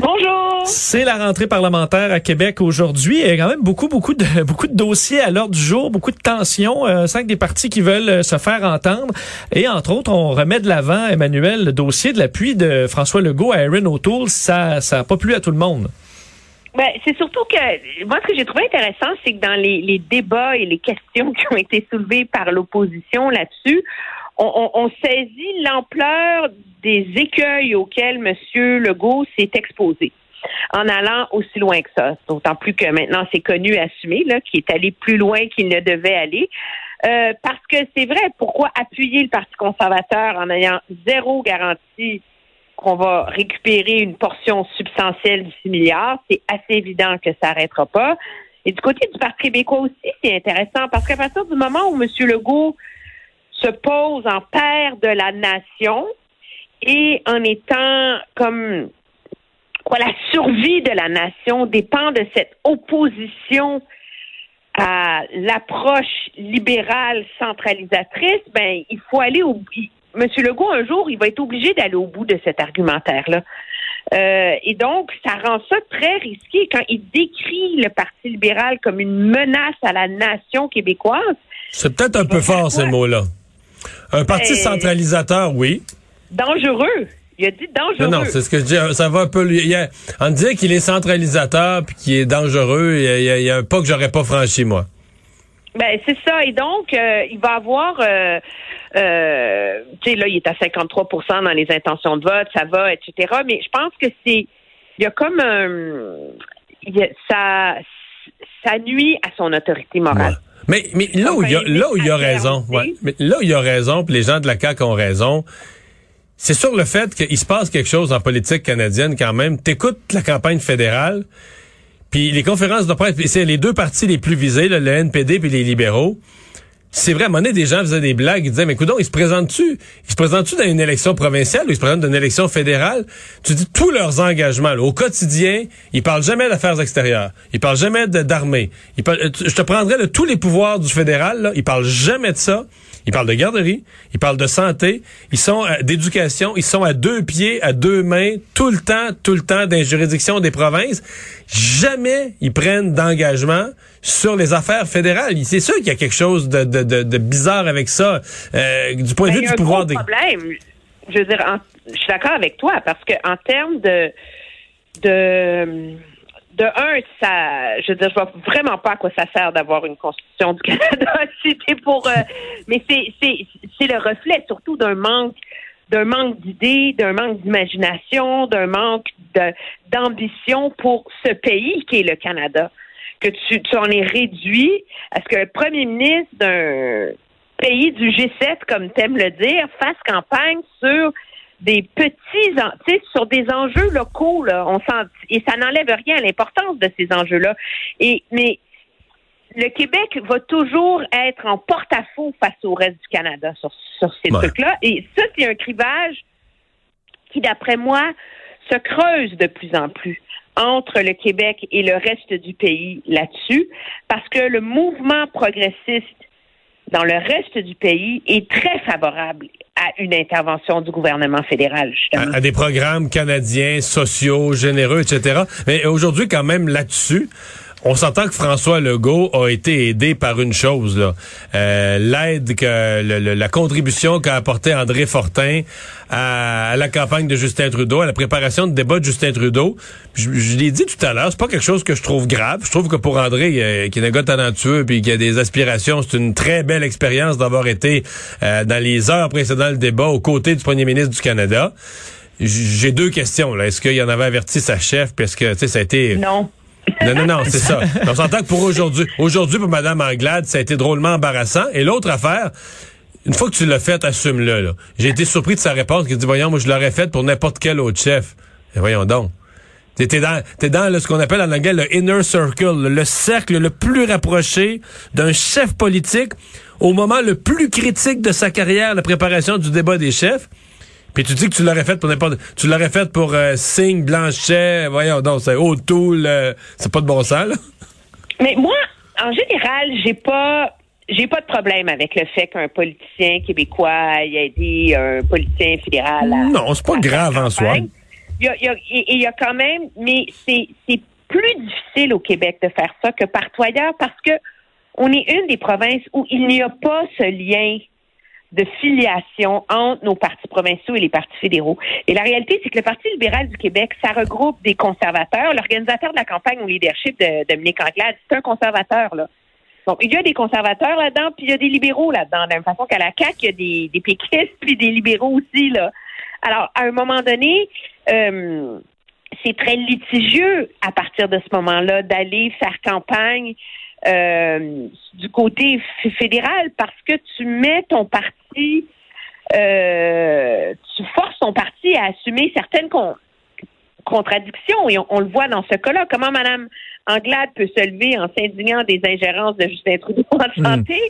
Bonjour! C'est la rentrée parlementaire à Québec aujourd'hui. Il y a quand même beaucoup, beaucoup de, beaucoup de dossiers à l'ordre du jour, beaucoup de tensions, euh, cinq des partis qui veulent euh, se faire entendre. Et entre autres, on remet de l'avant, Emmanuel, le dossier de l'appui de François Legault à Erin O'Toole. Ça, ça a pas plu à tout le monde. Ben, c'est surtout que moi, ce que j'ai trouvé intéressant, c'est que dans les, les débats et les questions qui ont été soulevées par l'opposition là-dessus, on, saisit l'ampleur des écueils auxquels M. Legault s'est exposé en allant aussi loin que ça. D'autant plus que maintenant c'est connu assumé, là, qu'il est allé plus loin qu'il ne devait aller. Euh, parce que c'est vrai, pourquoi appuyer le Parti conservateur en ayant zéro garantie qu'on va récupérer une portion substantielle du 6 milliards? C'est assez évident que ça n'arrêtera pas. Et du côté du Parti québécois aussi, c'est intéressant parce qu'à partir du moment où M. Legault se pose en père de la nation et en étant comme quoi la survie de la nation dépend de cette opposition à l'approche libérale centralisatrice, ben il faut aller au il- Monsieur Legault un jour il va être obligé d'aller au bout de cet argumentaire là. et donc ça rend ça très risqué quand il décrit le Parti libéral comme une menace à la nation québécoise. C'est peut-être un peu faire fort, ces quoi? mots-là. Un parti centralisateur, oui. Dangereux. Il a dit dangereux. Non, non, c'est ce que je dis. Ça va un peu. il a- on dit qu'il est centralisateur puis qu'il est dangereux. Il y a, il y un pas que j'aurais pas franchi, moi. Ben c'est ça. Et donc, euh, il va avoir, euh, euh, tu sais, là, il est à 53 dans les intentions de vote, ça va, etc. Mais je pense que c'est, il y a comme un, a- ça, ça nuit à son autorité morale. Ouais. Mais, mais là où il y a, là où il a raison, ouais. mais là où il a raison, puis les gens de la CAQ ont raison, c'est sur le fait qu'il se passe quelque chose en politique canadienne quand même. T'écoutes la campagne fédérale, puis les conférences de presse, c'est les deux partis les plus visés, là, le NPD puis les libéraux. C'est vrai, à des gens faisaient des blagues, ils disaient, mais écoute, ils se présentent-tu, ils se présentent-tu dans une élection provinciale ou ils se présentent dans une élection fédérale? Tu dis tous leurs engagements, au quotidien, ils parlent jamais d'affaires extérieures, ils parlent jamais d'armée. Euh, Je te prendrais de tous les pouvoirs du fédéral, là, ils parlent jamais de ça. Ils parlent de garderie, ils parlent de santé, ils sont euh, d'éducation, ils sont à deux pieds, à deux mains, tout le temps, tout le temps dans les juridictions des provinces. Jamais ils prennent d'engagement sur les affaires fédérales. C'est sûr qu'il y a quelque chose de, de, de, de bizarre avec ça, euh, du point de Ben, vue du un pouvoir gros des... problème. Je veux dire, en- je suis d'accord avec toi parce que en termes de de de un, ça, je veux dire, je vois vraiment pas à quoi ça sert d'avoir une constitution du Canada. C'était pour, euh, mais c'est c'est c'est le reflet surtout d'un manque d'un manque d'idées, d'un manque d'imagination, d'un manque d'ambition pour ce pays qui est le Canada. Que tu, tu en es réduit à ce le premier ministre d'un pays du G7, comme t'aimes le dire, fasse campagne sur des petits, tu sais, sur des enjeux locaux, là. On sent, et ça n'enlève rien à l'importance de ces enjeux-là. Et, mais le Québec va toujours être en porte-à-faux face au reste du Canada sur, sur ces Ouais. trucs-là. Et ça, c'est un clivage qui, d'après moi, se creuse de plus en plus entre le Québec et le reste du pays là-dessus, parce que le mouvement progressiste dans le reste du pays est très favorable à une intervention du gouvernement fédéral, justement. à, à des programmes canadiens, sociaux, généreux, etc. Mais aujourd'hui, quand même, là-dessus, on s'entend que François Legault a été aidé par une chose. Euh, l'aide que la contribution qu'a apporté André Fortin à, la campagne de Justin Trudeau, à la préparation de débat de Justin Trudeau. Je, je l'ai dit tout à l'heure, c'est pas quelque chose que je trouve grave. Je trouve que pour André, euh, qui est un gars talentueux puis qui a des aspirations, c'est une très belle expérience d'avoir été euh, dans les heures précédant le débat aux côtés du premier ministre du Canada. J'ai deux questions. Est-ce qu'il en avait averti sa chef? Est-ce que, ça a été... Non. Non, non, non, c'est ça. On s'entend que pour aujourd'hui, aujourd'hui pour Mme Anglade, ça a été drôlement embarrassant. Et l'autre affaire, une fois que tu l'as fait, assume-le. là. J'ai été surpris de sa réponse qui dit, voyons, moi je l'aurais faite pour n'importe quel autre chef. Et voyons donc. T'es dans, t'es dans là, ce qu'on appelle en anglais le inner circle, le, le cercle le plus rapproché d'un chef politique au moment le plus critique de sa carrière, la préparation du débat des chefs. Puis tu dis que tu l'aurais fait pour n'importe... Tu l'aurais fait pour euh, Singh, Blanchet, voyons donc, c'est O'Toole, euh, c'est pas de bon sens, là. Mais moi, en général, j'ai pas j'ai pas de problème avec le fait qu'un politicien québécois ait aidé un politicien fédéral à. Non, c'est pas grave en soi. Il y, a, il, y a, il y a quand même, mais c'est plus difficile au Québec de faire ça que partout ailleurs parce que on est une des provinces où il n'y a pas ce lien de filiation entre nos partis provinciaux et les partis fédéraux. Et la réalité, c'est que le Parti libéral du Québec, ça regroupe des conservateurs. L'organisateur de la campagne au leadership de Dominique Anglade, c'est un conservateur, là. Donc, il y a des conservateurs là-dedans, puis il y a des libéraux là-dedans. De la même façon qu'à la CAQ, il y a des, des péquistes, puis des libéraux aussi, là. Alors, à un moment donné, euh, c'est très litigieux à partir de ce moment-là d'aller faire campagne euh, du côté fédéral parce que tu mets ton parti, euh, tu forces ton parti à assumer certaines contradictions et on, le voit dans ce cas-là. Comment Mme Anglade peut se lever en s'indignant des ingérences de Justin Trudeau en hmm. santé,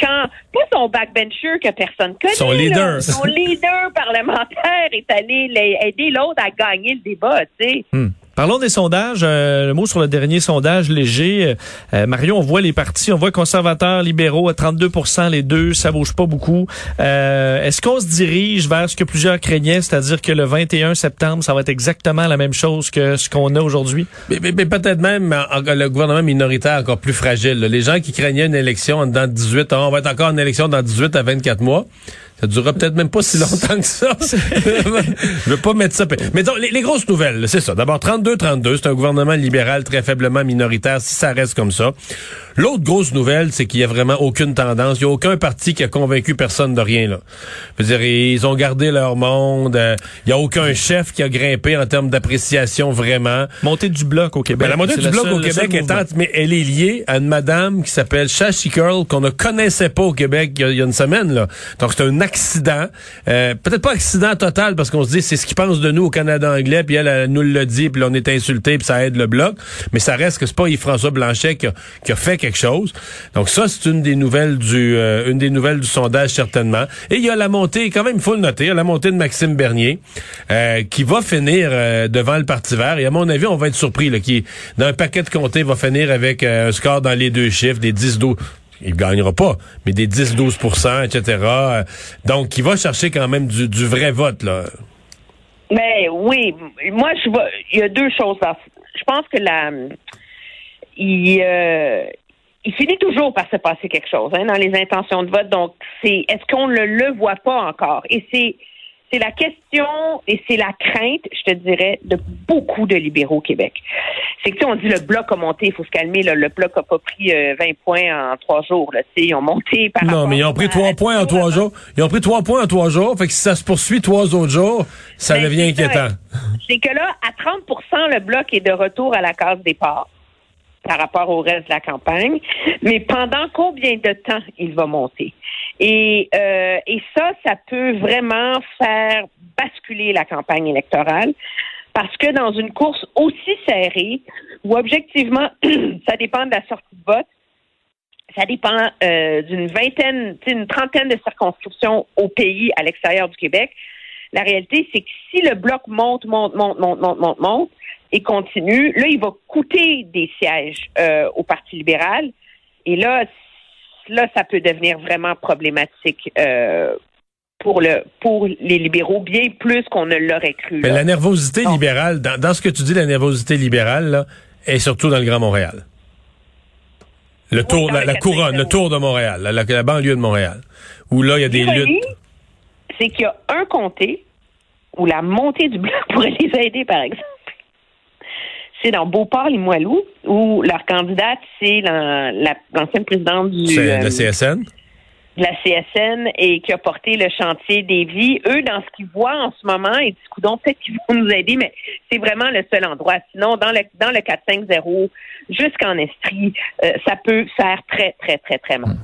quand pas son backbencher que personne connaît, son leader, son leader parlementaire est allé aider l'autre à gagner le débat, tu sais. Hmm. Parlons des sondages. Euh, le mot sur le dernier sondage léger. Euh, euh, Mario, on voit les partis, on voit conservateurs, libéraux à 32% les deux, ça bouge pas beaucoup. Est-ce qu'on se dirige vers ce que plusieurs craignaient, c'est-à-dire que le 21 septembre, ça va être exactement la même chose que ce qu'on a aujourd'hui? Mais, peut-être même le gouvernement minoritaire encore plus fragile. Les gens qui craignaient une élection dans 18 ans, on va être encore en élection dans 18 à 24 mois. Ça durera peut-être même pas si longtemps que ça. je veux pas mettre ça. Mais donc, les, grosses nouvelles, c'est ça. D'abord, 32-32, c'est un gouvernement libéral très faiblement minoritaire, si ça reste comme ça. L'autre grosse nouvelle, c'est qu'il y a vraiment aucune tendance. Il y a aucun parti qui a convaincu personne de rien, là. Je veux dire, ils ont gardé leur monde. Euh, il y a aucun chef qui a grimpé en termes d'appréciation vraiment. Montée du bloc au Québec. Ben, la montée du bloc au Québec est mais elle est liée à une madame qui s'appelle Shashi Curl, qu'on ne connaissait pas au Québec il y a, une semaine, là. Donc, c'est un accident. Euh, peut-être pas accident total parce qu'on se dit c'est ce qu'ils pensent de nous au Canada anglais, puis elle, nous le dit, puis on est insulté, puis ça aide le bloc. Mais ça reste que c'est pas Yves-François Blanchet qui a, qui a, fait quelque chose. Donc ça, c'est une des nouvelles du euh, une des nouvelles du sondage certainement. Et il y a la montée, quand même, il faut le noter, la montée de Maxime Bernier, euh, qui va finir devant le Parti vert. Et à mon avis, on va être surpris, là, qui, dans un paquet de comtés, va finir avec un score dans les deux chiffres, des 10-12 il gagnera pas, mais des 10-12% etc. Donc, il va chercher quand même du, vrai vote, là. Mais oui, moi, je il y a deux choses. Je pense que la, il, euh, il finit toujours par se passer quelque chose hein, dans les intentions de vote. Donc, c'est, est-ce qu'on ne le voit pas encore? Et c'est, c'est la question et c'est la crainte, je te dirais, de beaucoup de libéraux au Québec. C'est que tu on dit le bloc a monté, il faut se calmer. le bloc a pas pris 20 euh, points en trois jours. Là, ils ont monté par Non, mais ils ont pris trois points en trois jours. Ils ont pris trois points en trois jours. Fait que si ça se poursuit trois autres jours, ça ben, devient inquiétant. C'est que là, à 30% le bloc est de retour à la case départ par rapport au reste de la campagne. Mais pendant combien de temps il va monter? Et, euh, et ça, ça peut vraiment faire basculer la campagne électorale parce que dans une course aussi serrée, où objectivement, ça dépend de la sortie de vote, ça dépend euh, d'une vingtaine, une trentaine de circonscriptions au pays à l'extérieur du Québec. La réalité, c'est que si le bloc monte, monte, monte, monte, monte, monte, monte, et continue, là, il va coûter des sièges euh, au Parti libéral. Et là, là, ça peut devenir vraiment problématique euh, pour le pour les libéraux, bien plus qu'on ne l'aurait cru. Mais la nervosité libérale, dans, ce que tu dis, la nervosité libérale, là, est surtout dans le Grand Montréal. Le tour, la, couronne, le tour de Montréal, la, banlieue de Montréal, où là, il y a des luttes. C'est qu'il y a un comté où la montée du bloc pourrait les aider, par exemple c'est dans Beauport-Limoilou, où leur candidate, c'est l'ancienne présidente du... C'est la euh, CSN? la CSN et qui a porté le chantier des vies. Eux, dans ce qu'ils voient en ce moment, et du coup, donc, peut-être qu'ils vont nous aider, mais c'est vraiment le seul endroit. Sinon, dans le, dans le 4-5-0, jusqu'en Estrie, euh, ça peut faire très, très, très, très mal.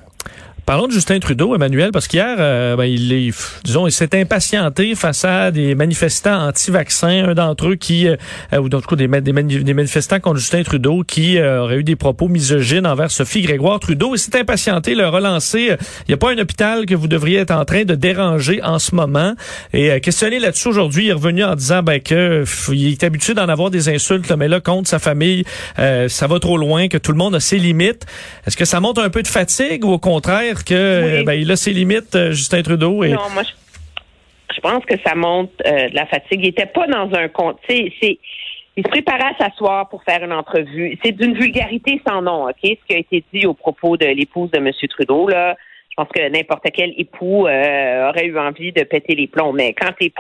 Parlons de Justin Trudeau, Emmanuel, parce qu'hier, euh, ben, il est, disons, il s'est impatienté face à des manifestants anti-vaccins, un d'entre eux qui, euh, ou d'autres des, des, manifestants contre Justin Trudeau qui euh, aurait eu des propos misogynes envers Sophie Grégoire Trudeau. Il s'est impatienté, le relancer. Il n'y a pas un hôpital que vous devriez être en train de déranger en ce moment. Et questionné là-dessus aujourd'hui, il est revenu en disant ben, que il est habitué d'en avoir des insultes, mais là, contre sa famille, ça va trop loin, que tout le monde a ses limites. Est-ce que ça montre un peu de fatigue ou au contraire que ben, il a ses limites, euh, Justin Trudeau? Et... Non, moi, je, pense que ça montre euh, de la fatigue. Il était pas dans un compte. C'est, il se préparait à s'asseoir pour faire une entrevue. C'est d'une vulgarité sans nom, OK? Ce qui a été dit au propos de l'épouse de M. Trudeau, là. Je pense que n'importe quel époux euh, aurait eu envie de péter les plombs. Mais quand t'es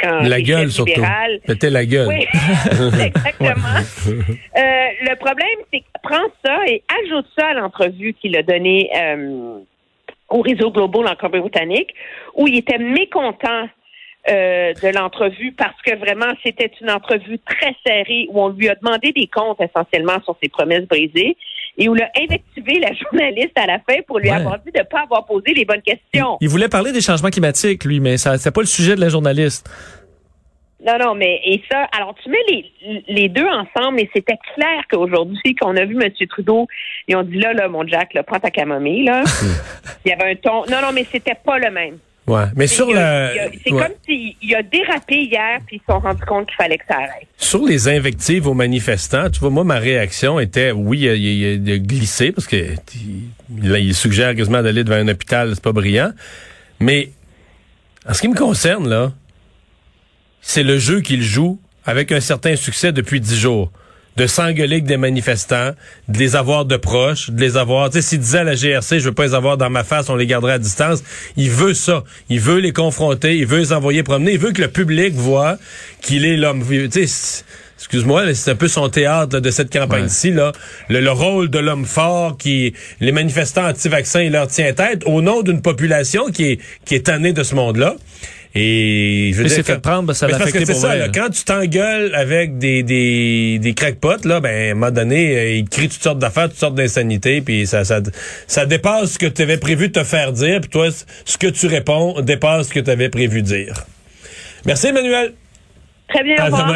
quand la gueule surtout. Péter la gueule. Oui, exactement. euh, le problème, c'est que prends ça et ajoute ça à l'entrevue qu'il a donnée euh, au réseau Global en Colombie-Britannique, où il était mécontent euh, de l'entrevue parce que vraiment c'était une entrevue très serrée où on lui a demandé des comptes essentiellement sur ses promesses brisées et où il a invectivé la journaliste à la fin pour lui avoir dit de ne pas avoir posé les bonnes questions. Il, voulait parler des changements climatiques, lui, mais ça c'est pas le sujet de la journaliste. Non, non, mais et ça, alors tu mets les, les deux ensemble, et c'était clair qu'aujourd'hui, qu'on a vu M. Trudeau, ils ont dit là, là, mon Jack, là, prends ta camomille, là. il y avait un ton. Non, non, mais c'était pas le même. Ouais, mais sur la. C'est comme s'il a dérapé hier, puis ils se sont rendus compte qu'il fallait que ça arrête. Sur les invectives aux manifestants, tu vois, moi, ma réaction était, oui, il, a glissé, parce que il, il suggère quasiment d'aller devant un hôpital, c'est pas brillant. Mais, en ce qui me concerne, là, c'est le jeu qu'il joue avec un certain succès depuis dix jours de s'engueuler avec des manifestants, de les avoir de proches, de les avoir. Tu sais, s'il disait à la GRC, je veux pas les avoir dans ma face, on les gardera à distance. Il veut ça. Il veut les confronter. Il veut les envoyer promener. Il veut que le public voit qu'il est l'homme. Tu sais, excuse-moi, c'est un peu son théâtre de cette campagne-ci, là. Le, rôle de l'homme fort qui, les manifestants anti-vaccins, il leur tient tête au nom d'une population qui est, qui est tannée de ce monde-là. Et je veux dire, fait prendre, ben, ça parce que c'est ça, quand tu t'engueules avec des, des, des crackpots, là, ben, à un moment donné, euh, ils crient toutes sortes d'affaires, toutes sortes d'insanités, puis ça, ça, ça dépasse ce que tu avais prévu de te faire dire, puis toi, ce que tu réponds dépasse ce que tu avais prévu de dire. Merci, Emmanuel. Très bien, au revoir.